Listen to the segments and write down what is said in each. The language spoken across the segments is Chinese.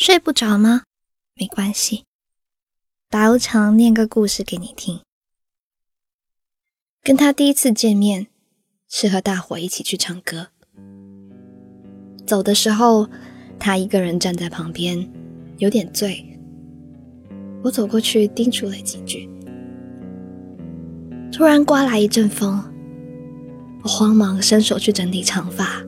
睡不着吗？没关系，白无常念个故事给你听。跟他第一次见面是和大伙一起去唱歌，走的时候他一个人站在旁边，有点醉。我走过去叮嘱了几句，突然刮来一阵风，我慌忙伸手去整理长发。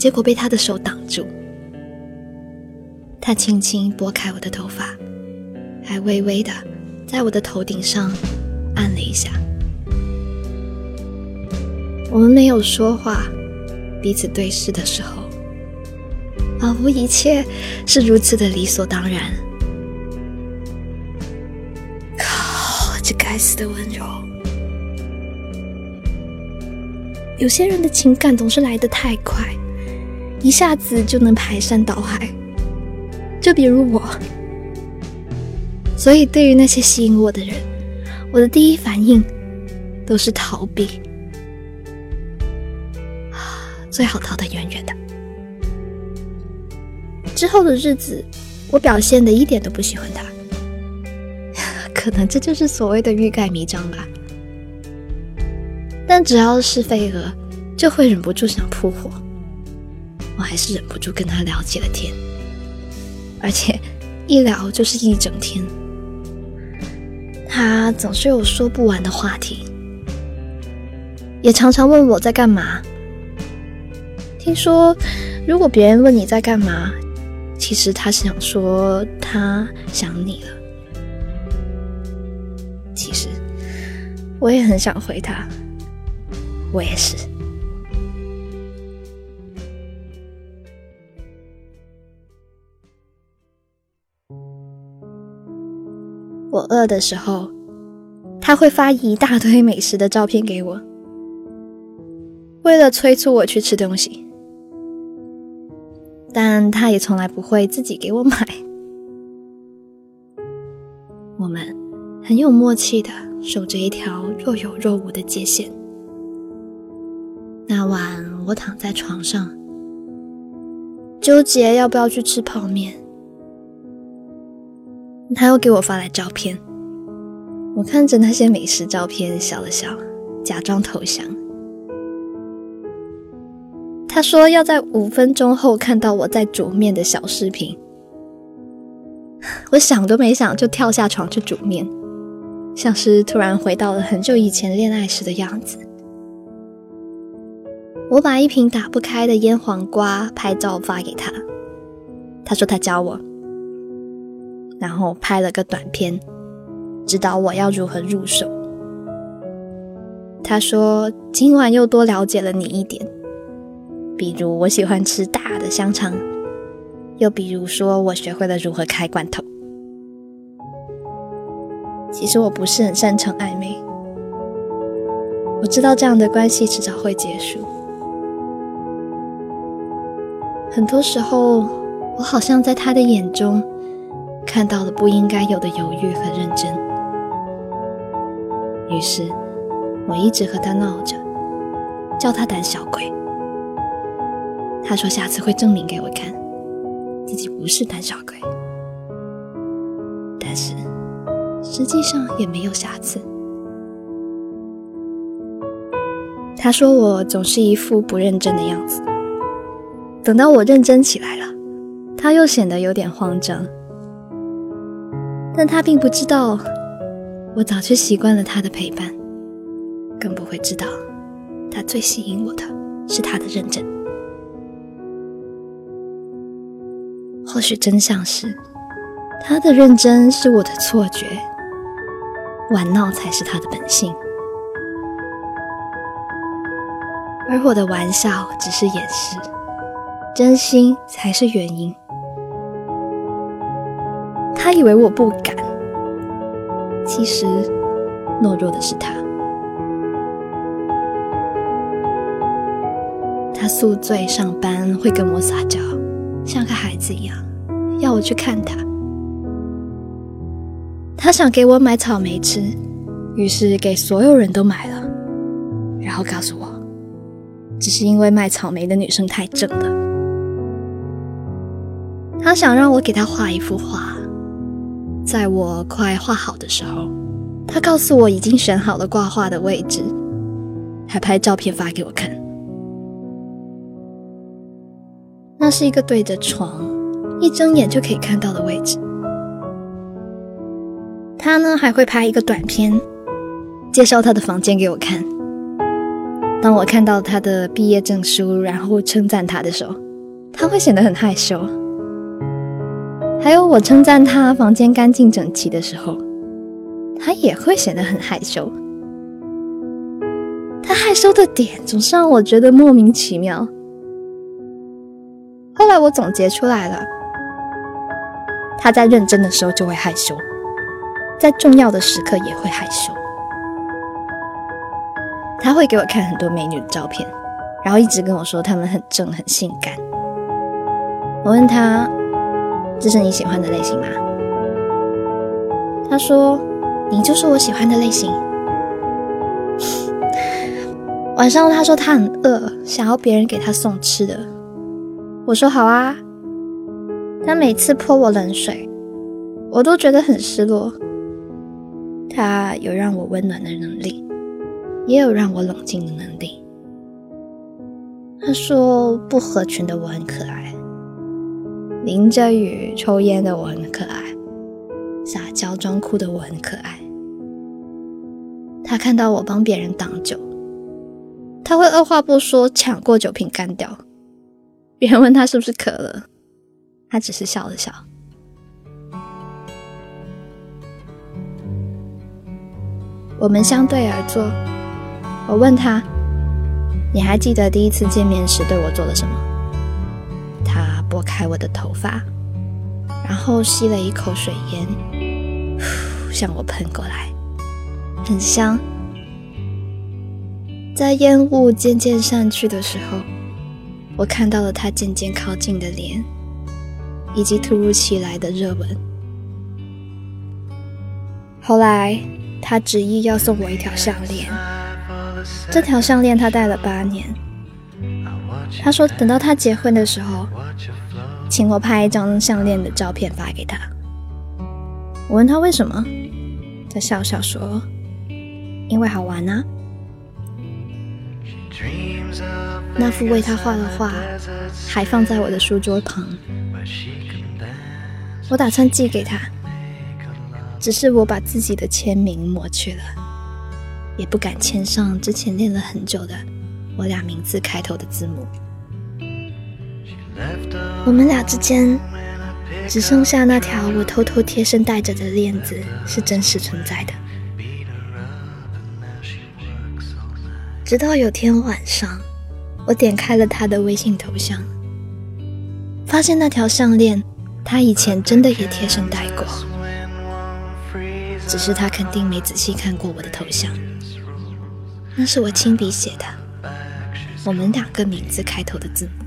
结果被他的手挡住，他轻轻拨开我的头发，还微微的在我的头顶上按了一下。我们没有说话，彼此对视的时候，仿佛一切是如此的理所当然。靠，这该死的温柔！有些人的情感总是来得太快。一下子就能排山倒海，就比如我。所以，对于那些吸引我的人，我的第一反应都是逃避，最好逃得远远的。之后的日子，我表现的一点都不喜欢他，可能这就是所谓的欲盖弥彰吧。但只要是飞蛾，就会忍不住想扑火。我还是忍不住跟他聊起了天，而且一聊就是一整天。他总是有说不完的话题，也常常问我在干嘛。听说，如果别人问你在干嘛，其实他是想说他想你了。其实，我也很想回他，我也是。我饿的时候，他会发一大堆美食的照片给我，为了催促我去吃东西。但他也从来不会自己给我买。我们很有默契的守着一条若有若无的界限。那晚我躺在床上，纠结要不要去吃泡面。他又给我发来照片，我看着那些美食照片笑了笑，假装投降。他说要在五分钟后看到我在煮面的小视频。我想都没想就跳下床去煮面，像是突然回到了很久以前恋爱时的样子。我把一瓶打不开的腌黄瓜拍照发给他，他说他教我。然后拍了个短片，指导我要如何入手。他说：“今晚又多了解了你一点，比如我喜欢吃大的香肠，又比如说我学会了如何开罐头。其实我不是很擅长暧昧，我知道这样的关系迟早会结束。很多时候，我好像在他的眼中。”看到了不应该有的犹豫和认真，于是我一直和他闹着，叫他胆小鬼。他说下次会证明给我看，自己不是胆小鬼。但是实际上也没有下次。他说我总是一副不认真的样子，等到我认真起来了，他又显得有点慌张。但他并不知道，我早就习惯了他的陪伴，更不会知道，他最吸引我的是他的认真。或许真相是，他的认真是我的错觉，玩闹才是他的本性，而我的玩笑只是掩饰，真心才是原因。他以为我不敢，其实懦弱的是他。他宿醉上班会跟我撒娇，像个孩子一样，要我去看他。他想给我买草莓吃，于是给所有人都买了，然后告诉我，只是因为卖草莓的女生太正了。他想让我给他画一幅画，在我快画好的时候，他告诉我已经选好了挂画的位置，还拍照片发给我看。那是一个对着床，一睁眼就可以看到的位置。他呢还会拍一个短片，介绍他的房间给我看。当我看到他的毕业证书，然后称赞他的时候，他会显得很害羞。还有我称赞他房间干净整齐的时候，他也会显得很害羞。他害羞的点总是让我觉得莫名其妙。后来我总结出来了，他在认真的时候就会害羞，在重要的时刻也会害羞。他会给我看很多美女的照片，然后一直跟我说她们很正很性感。我问他：“这是你喜欢的类型吗？”他说：“你就是我喜欢的类型。”晚上他说他很饿，想要别人给他送吃的。我说：“好啊。”他每次泼我冷水，我都觉得很失落。他有让我温暖的能力。也有让我冷静的能力。他说不合群的我很可爱，淋着雨抽烟的我很可爱，撒娇装哭的我很可爱。他看到我帮别人挡酒，他会二话不说抢过酒瓶干掉。别人问他是不是渴了，他只是笑了笑。我们相对而坐。我问他：“你还记得第一次见面时对我做了什么？”拨开我的头发，然后吸了一口水烟，向我喷过来，很香。在烟雾渐渐散去的时候，我看到了他渐渐靠近的脸，以及突如其来的热吻。后来，他执意要送我一条项链。这条项链他戴了八年。他说等到他结婚的时候，请我拍一张项链的照片发给他。我问他为什么，他笑笑说：“因为好玩啊。”那幅为他画的画还放在我的书桌旁，我打算寄给他，只是我把自己的签名抹去了。也不敢签上之前练了很久的我俩名字开头的字母。我们俩之间只剩下那条我偷偷贴身戴着的链子是真实存在的。直到有天晚上，我点开了他的微信头像，发现那条项链他以前真的也贴身戴过，只是他肯定没仔细看过我的头像。那是我亲笔写的，我们两个名字开头的字母。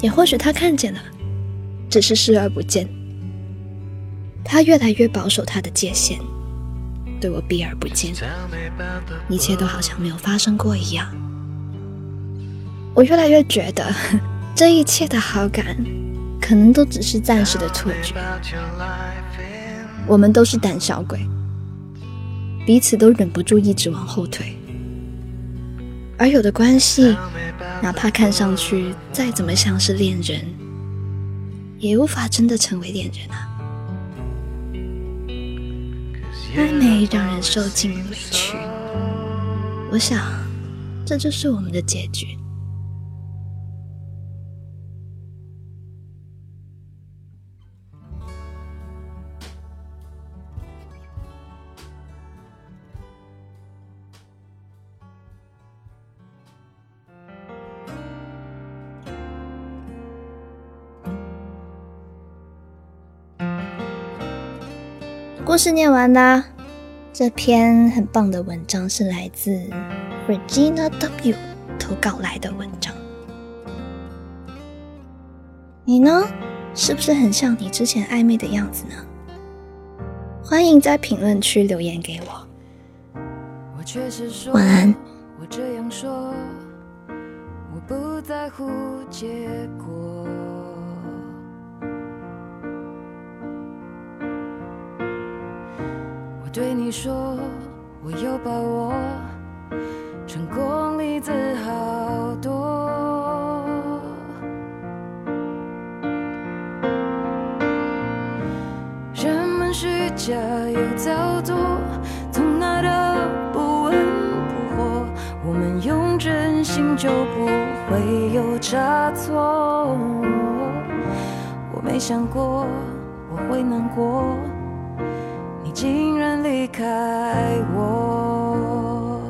也或许他看见了，只是视而不见。他越来越保守他的界限，对我避而不见，一切都好像没有发生过一样。我越来越觉得，这一切的好感，可能都只是暂时的错觉。我们都是胆小鬼。彼此都忍不住一直往后退，而有的关系，哪怕看上去再怎么像是恋人，也无法真的成为恋人啊！暧昧让人受尽委屈，我想，这就是我们的结局。故事念完啦，这篇很棒的文章是来自 Regina W 投稿来的文章。你呢？是不是很像你之前暧昧的样子呢？欢迎在评论区留言给我。晚安。我不在乎结果。对你说，我有把握，成功例子好多。人们虚假又造作，从来都不温不火。我们用真心就不会有差错。我没想过我会难过。竟然离开我，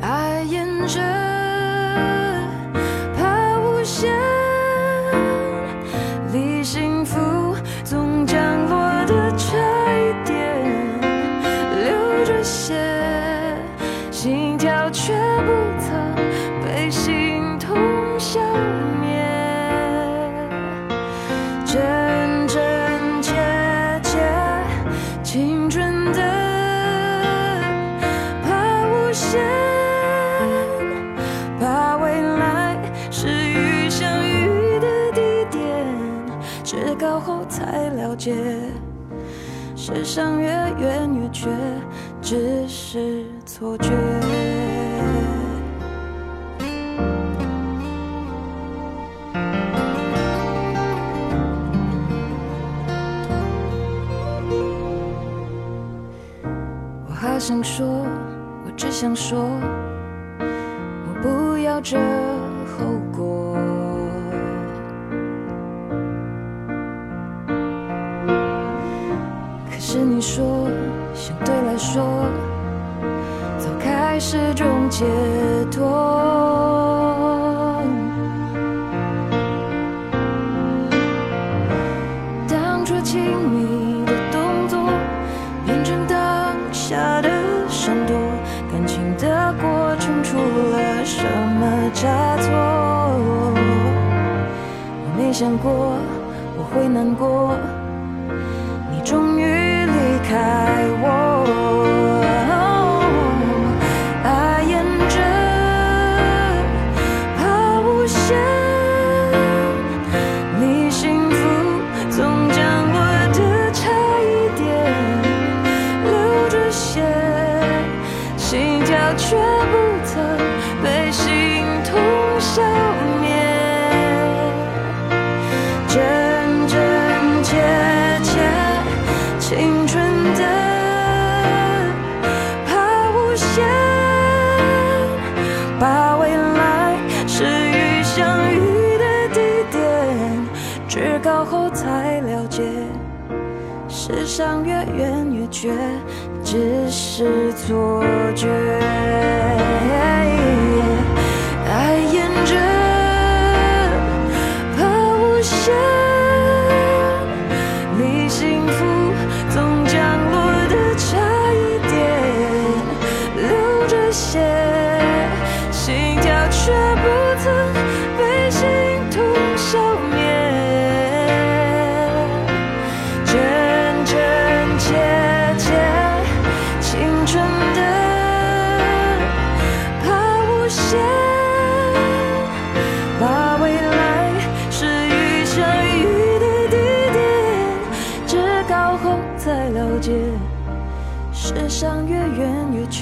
爱沿着怕无限，离幸福总降落的差一点，流着血，心跳却不曾被心痛消。才了解，世上越远越缺，只是错觉。我好想说，我只想说，我不要这后是你说，相对来说，早开始种解脱。当初亲密的动作，变成当下的闪躲，感情的过程出了什么差错？我没想过我会难过，你终于开我。爱沿着怕无限，你幸福总降落的差一点，流着血，心跳却不曾被心痛消上越远越觉，只是错觉。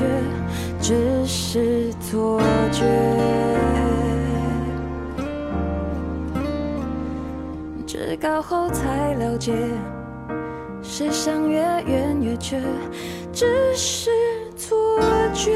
却，只是错觉。至高后才了解，世上越远越缺，只是错觉，